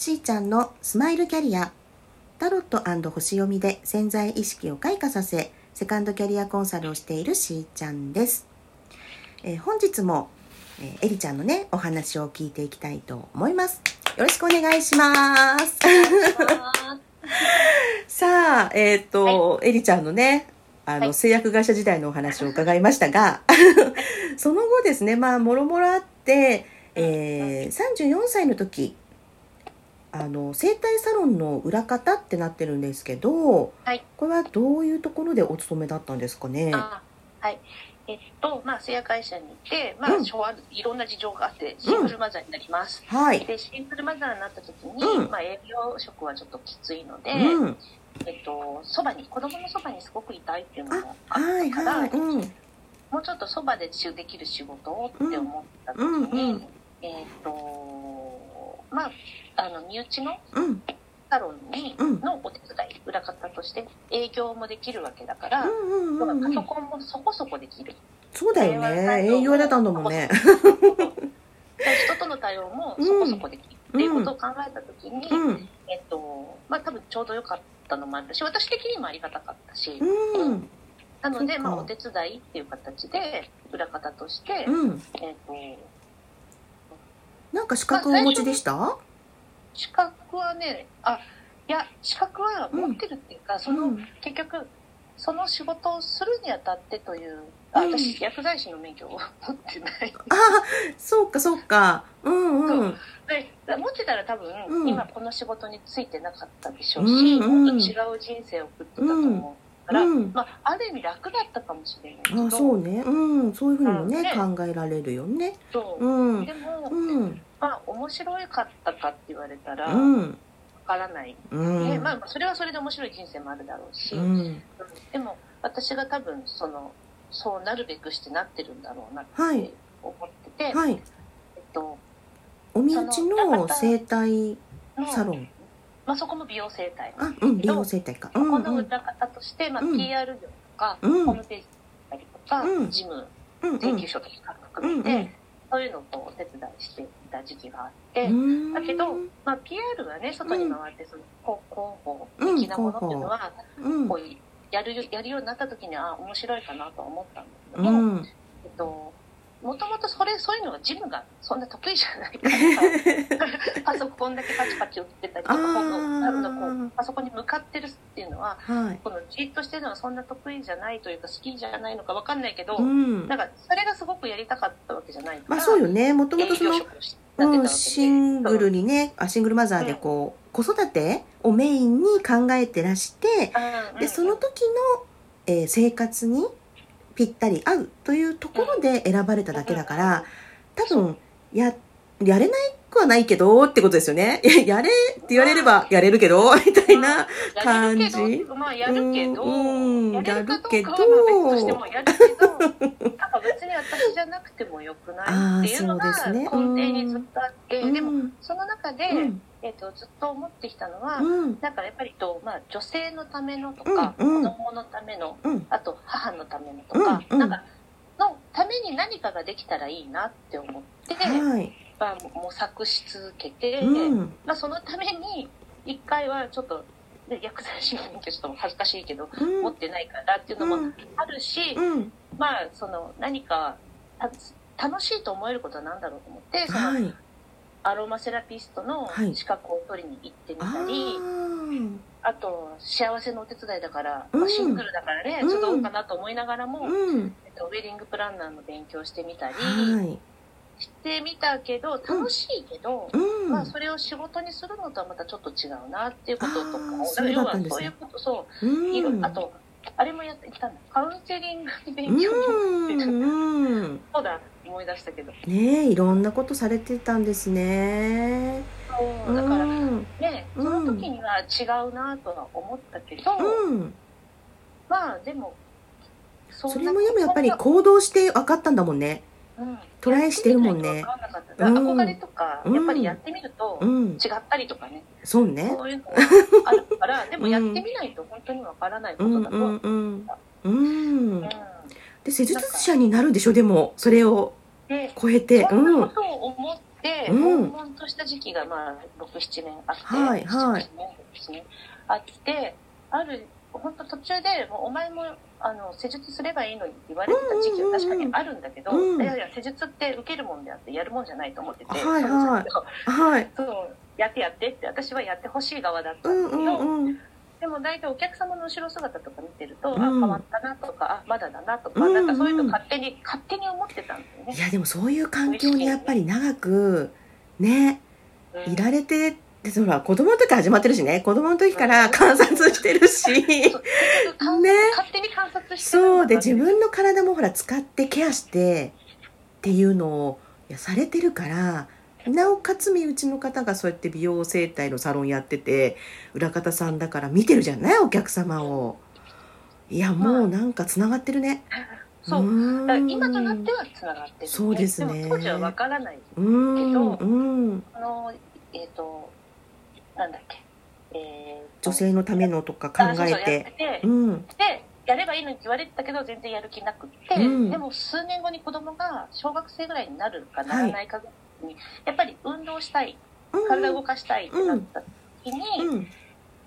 しーちゃんのスマイルキャリア。タロット星読みで潜在意識を開花させセカンドキャリアコンサルをしているしーちゃんです、えー本日も、えー、エリちゃんのねお話を聞いていきたいと思います。よろしくお願いします。さあえっ、と、エリちゃんのねあの、はい。製薬会社時代のお話を伺いましたが その後ですねまあもろもろあって、えー、34歳の時あの整体サロンの裏方ってなってるんですけど、はい。これはどういうところでお勤めだったんですかね？あはい。えっと、まあ、製薬会社にいて、まあ、うん。昭和、いろんな事情があって、シングルマザーになります。はい、で、シングルマザーになった時に、うん。まあ、営業職はちょっときついので、うん。えっと、そばに、子供のそばにすごくいたいっていうのがあはいったから、はいうん。もうちょっとそばでできる仕事をって思った時に、うんうんうん。えっと、まあ、あの、身内のうん。サロンに、うん。のお手伝い、裏方として営業もできるわけだから、うんうんうんうん。パソコンもそこそこできる。そうだよね。営業だったんだもんね。人との対応もそこそこできるっていうことを考えた時に、うん。えっと、まあ多分ちょうど良かったのもあったし、私的にもありがたかったし、うん。なので、まあお手伝いっていう形で、裏方として、うん。えっと、なんか資格をお持ちでした？資格はね、あ、いや、資格は持ってるっていうか、その、うん。結局、その仕事をするにあたってという、あうん。私、薬剤師の免許を持ってない。ああそうかそうか。うんうん。で持ってたら多分、うん。今この仕事についてなかったでしょうし、うんうん。もっと違う人生を送ってたと思うから、うん。まあ、ある意味楽だったかもしれないけど。ああそうね。うん。そういうふうにもねうんね。考えられるよね。そう。うん。でも、うん。まあ面白かったかって言われたらわうん。からない、うん。ねまあ、それはそれで面白い人生もあるだろうし、うん。うん。でも私が多分そのそうなるべくしてなってるんだろうなってはい。思ってて、はい。えっと、お身内の整体のサロンまあ、そこも美容整体あうん美容整体か。うんこのうん裏方として、まあ、うん。PR 業とか、うん。ホームページだったりとか、うん。事務、うん請求書とか含めて、そういうのをこうお手伝いしていた時期があって、うん。だけど、まあ、PR はね、外に回って、その、こう広報的なものっていうのは、うんこう、やる、やるようになった時に、あ、面白いかなとは思ったんだけうどえっと、もともとそれ、そういうのが事務がそんな得意じゃないから、パソコンだけパチパチ打ってたりとか、あーこのあのこうパソコンに向かってるっていうのは、はい。このじっとしてるのはそんな得意じゃないというか好きじゃないのかわかんないけど、うん。なんかそれがすごくやりたかったわけじゃない。から、まあそうよね。もともとそのうん、シングルにねあシングルマザーでこう、子育てをメインに考えてらしてうん。でその時の、えー生活にぴったり合うというところで選ばれただけだから多分ややれないくはないけどってことですよね。い ややれって言われればやれるけどみたいな感じ。まあやるけど、うんやれるけどやるけど。なんか別に私じゃなくてもよくないっていうのが根底にずっとあって、うん。でもその中で、うんえっとずっと思ってきたのは、うん。なんかやっぱりと、まあ、女性のためのとか、うんうん。子供のためのうん。あと母のためのとか、うんうん。なんかのために何かができたらいいなって思って、はい。まあ、模索し続けて、うん。まあ、そのために一回はちょっと、ね、薬剤師の免許ちょっと恥ずかしいけど、うん。持ってないからっていうのもうん。あるし、うん。まあその何かた楽しいと思えることは何だろうと思ってそのはいアロマセラピストのはい。資格を取りに行ってみあたり、ー。あと幸せのお手伝いだから、うん。まあ、シングルだからね、うん。ちょっとどうかなと思いながらも、うん。えっと、ウェディングプランナーの勉強してみたりはい。してみたけど楽しいけど、うん。まあ、それを仕事にするのとはまたちょっと違うなっていうこととかあーをそういうことそううん。あとあれもやってきたんだカウンセリング勉強にもうん。うん。そうだ思い出したけど。ねえいろんなことされてたんですね。そうだからうん。ねそうん。の時には違うなとは思ったけど、うん。まあでもそそれもでもやっぱり行動して分かったんだもんね。うん。トライしてるもんね。憧れとか、うん。やっぱりやってみるとうん。違ったりとかね、そうね。そういうのがあるからでもやってみないと本当にわからないこうんとだと、うん。うん。ううん。んで施術者になるんでしょでもそれをで超えてそうん。ことを思って、うん。悶々とした時期がまあ67年あって、はいはい。7 8年ですねあってある本当途中でもうお前もあの施術すればいいのにって言われてた時期は確かにあるんだけど、うん。いやいや施術って受けるもんであってやるもんじゃないと思ってて、はいはい。は。い。そうやってやってって私はやってほしい側だったうんんだけど、うんうんでも大体お客様の後ろ姿とか見てると、うん。あ変わったなとかあまだだなとか、うんなんかそういうの勝手に勝手に思ってたんですよね。い。やでもそういう環境にやっぱり長くねうん。いられてでほら子供の時始まってるしね。子供の時から観察してるし。ね。勝手に観察してるそう。で自分の体もほら使ってケアしてっていうのをいやされてるからなおかつ身内の方がそうやって美容整体のサロンやってて裏方さんだから見てるじゃないお客様を。いやもうなんかつながってるね。そう。ーん。だから今となってはつながってる、そうですね。でも当時は分からないうんけどうんあのえっ、となんだっけ。えーと女性のためのとか考えて。てうん。でやればいいのに言われてたけど全然やる気なくって、うん。でも数年後に子供が小学生ぐらいになるかならないかぐらいに、やっぱり運動したい体を動かしたいってなった時に、うん。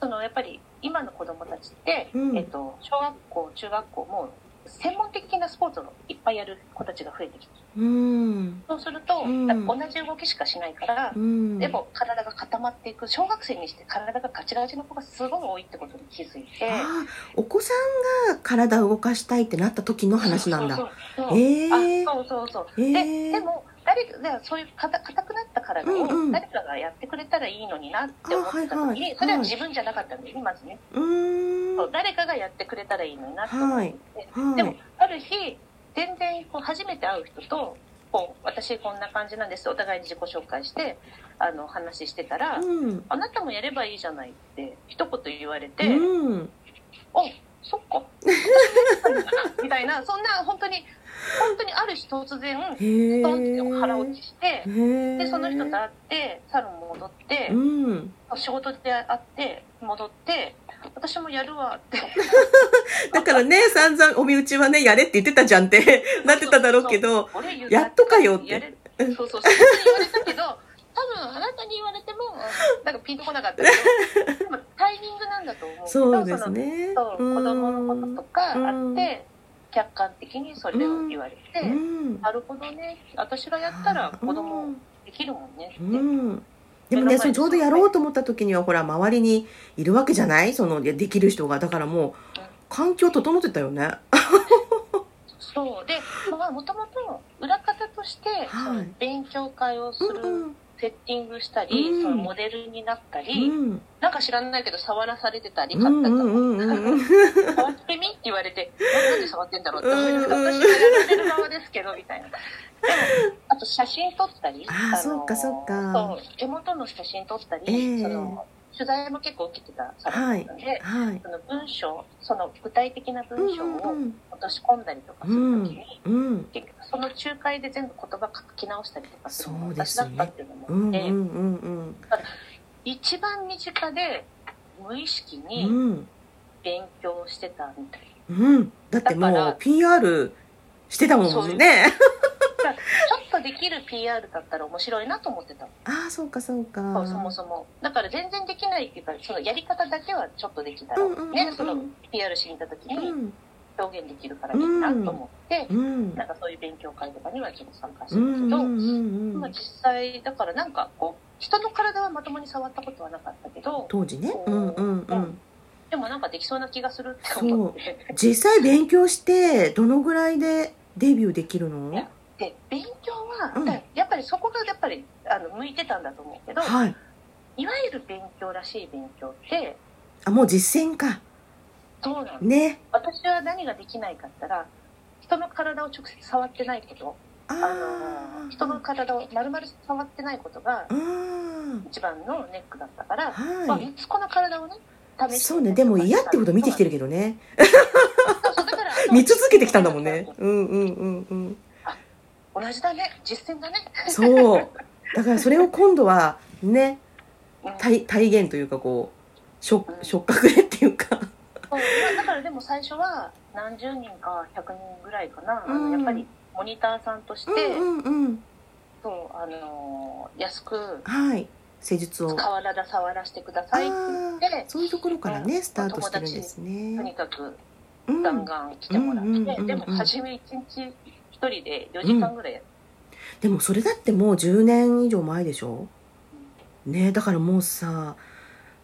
そのやっぱり今の子供たちって、うん。えっと、小学校中学校も専門的なスポーツをいっぱいやる子たちが増えてきてうん。そうすると、うん。同じ動きしかしないから、うん。でも体が固まっていく小学生にして体がガチガチの子がすごい多いってことに気づいて。お子さんが体を動かしたいってなった時の話なんだ。そうそうそうええあそうそうそう、えでーでも誰かそういう硬硬くなった体を誰かがやってくれたらいいのになって思ってた時に、それは自分じゃなかったんだよね。まずね、そう誰かがやってくれたらいいのになって思って。でもある日全然こう初めて会う人とこう私こんな感じなんですお互いに自己紹介してあの話してたら、うん。あなたもやればいいじゃないって一言言われて、うん。あそっか。みたいなそんな本当に本当にある日突然へえトンって腹落ちしてでその人と会ってサロン戻ってうん。仕事で会って戻って私もやるわって。だからね散々お身内はねやれって言ってたじゃんって なってただろうけどやっとかよって。そうそうそう言われたけど多分あなたに言われてもなんかピンとこなかったけど でもタイミングなんだと思う。そうですね。そう子供のこととかうんあって客観的にそれを言われて、うん。なるほどね。私がやったら子供できるもんねって、うん。でもねそのちょうどやろうと思った時にはほら周りにいるわけじゃない？そのでできる人が。だからもう環境整ってたよね。そう。でまあもともと裏方として、勉強会をする、うんセッティングしたり、うん。そのモデルになったうり、ん。なんか知らないけど触らされてたりうん買ったとうんうん触ってみって言われてななんで触ってんだろうって思いながらうん私がやられる側ですけどみたいなでもあと写真撮ったりあーそう手元の写真撮ったり、ええ。その取材も結構受けてたサロンだったんで、はいその文章その具体的な文章をうん落とし込んだりとかするときに、うんうん。結局その仲介で全部言葉書き直したりとかするのそうがですね。私だったっていうのもあって、うんうんうん一番身近で無意識にん。勉強してたみたい。うん。だってもう PR してたもんね できる PR だったら面白いなと思ってた、ああそうかそうか。そもそも。だから全然できないっていうかそのやり方だけはちょっとできたら、うんうんうんうん。ねその PR しに行った時うにん。表現できるからいいなと思って、うん。なんかそういう勉強会とかにはちょっと参加しうんてるけど、うんうん実際だからなんかこう人の体はまともに触ったことはなかったけど当時ね。うんうんうん。でもなんかできそうな気がするって思って。実際勉強してどのぐらいでデビューできるの？で勉強は、うん。だやっぱりそこがやっぱりあの向いてたんだと思うけど、はい。いわゆる勉強らしい勉強ってあもう実践か。どうなのね。私は何ができないかったら人の体を直接触ってないこと。ああの人の体を丸々触ってないことが一番のネックだったから、まあ、はい息子の体をね試してそうね。でも嫌ってこと見てきてるけどね。見続けてきたんだもんね。うんうんうんうん同じだね。実践だね、そう。だからそれを今度はねうん。体体現というかこう触触覚でっていうか。そう。まあだからでも最初は何十人か100人ぐらいかな、うん。やっぱりモニターさんとして、うんうんうん。そうあの安くはい。施術を。触らら触らせてくださいって言ってそういうところからね、うんスタートしてるんですとにね。かくうん。ガンガン来てもらって、うんうんうんうんでも初め1日1人で4時間ぐらいやっでもそれだってもう10年以上前でしょ？ねだからもうさ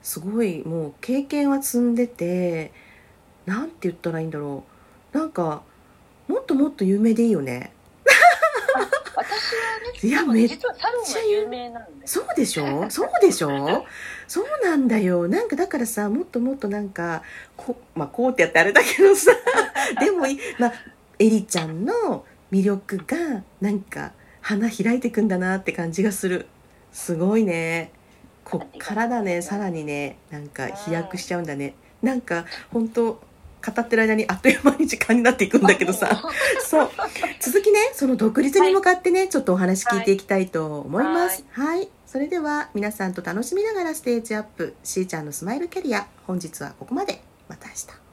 すごいもう経験は積んでてなんて言ったらいいんだろう。なんかもっともっと有名でいいよね。私はねいやめっ実はサロンが有名なんで。そうでしょ？そうでしょ？そうなんだよ。なんかだからさもっともっとなんかこまあこうってやってあれだけどさ。でもいいまあエリちゃんの魅力がなんか花開いてくんだなって感じがする。すごいね。こっからだね。さらにね。なんか飛躍しちゃうんだね。なんか本当語ってる間にあっという間に時間になっていくんだけどさ。そう。続きねその独立に向かってね、ちょっとお話聞いていきたいと思います。はい、それでは皆さんと楽しみながらステージアップ。しーちゃんのスマイルキャリア。本日はここまで。また明日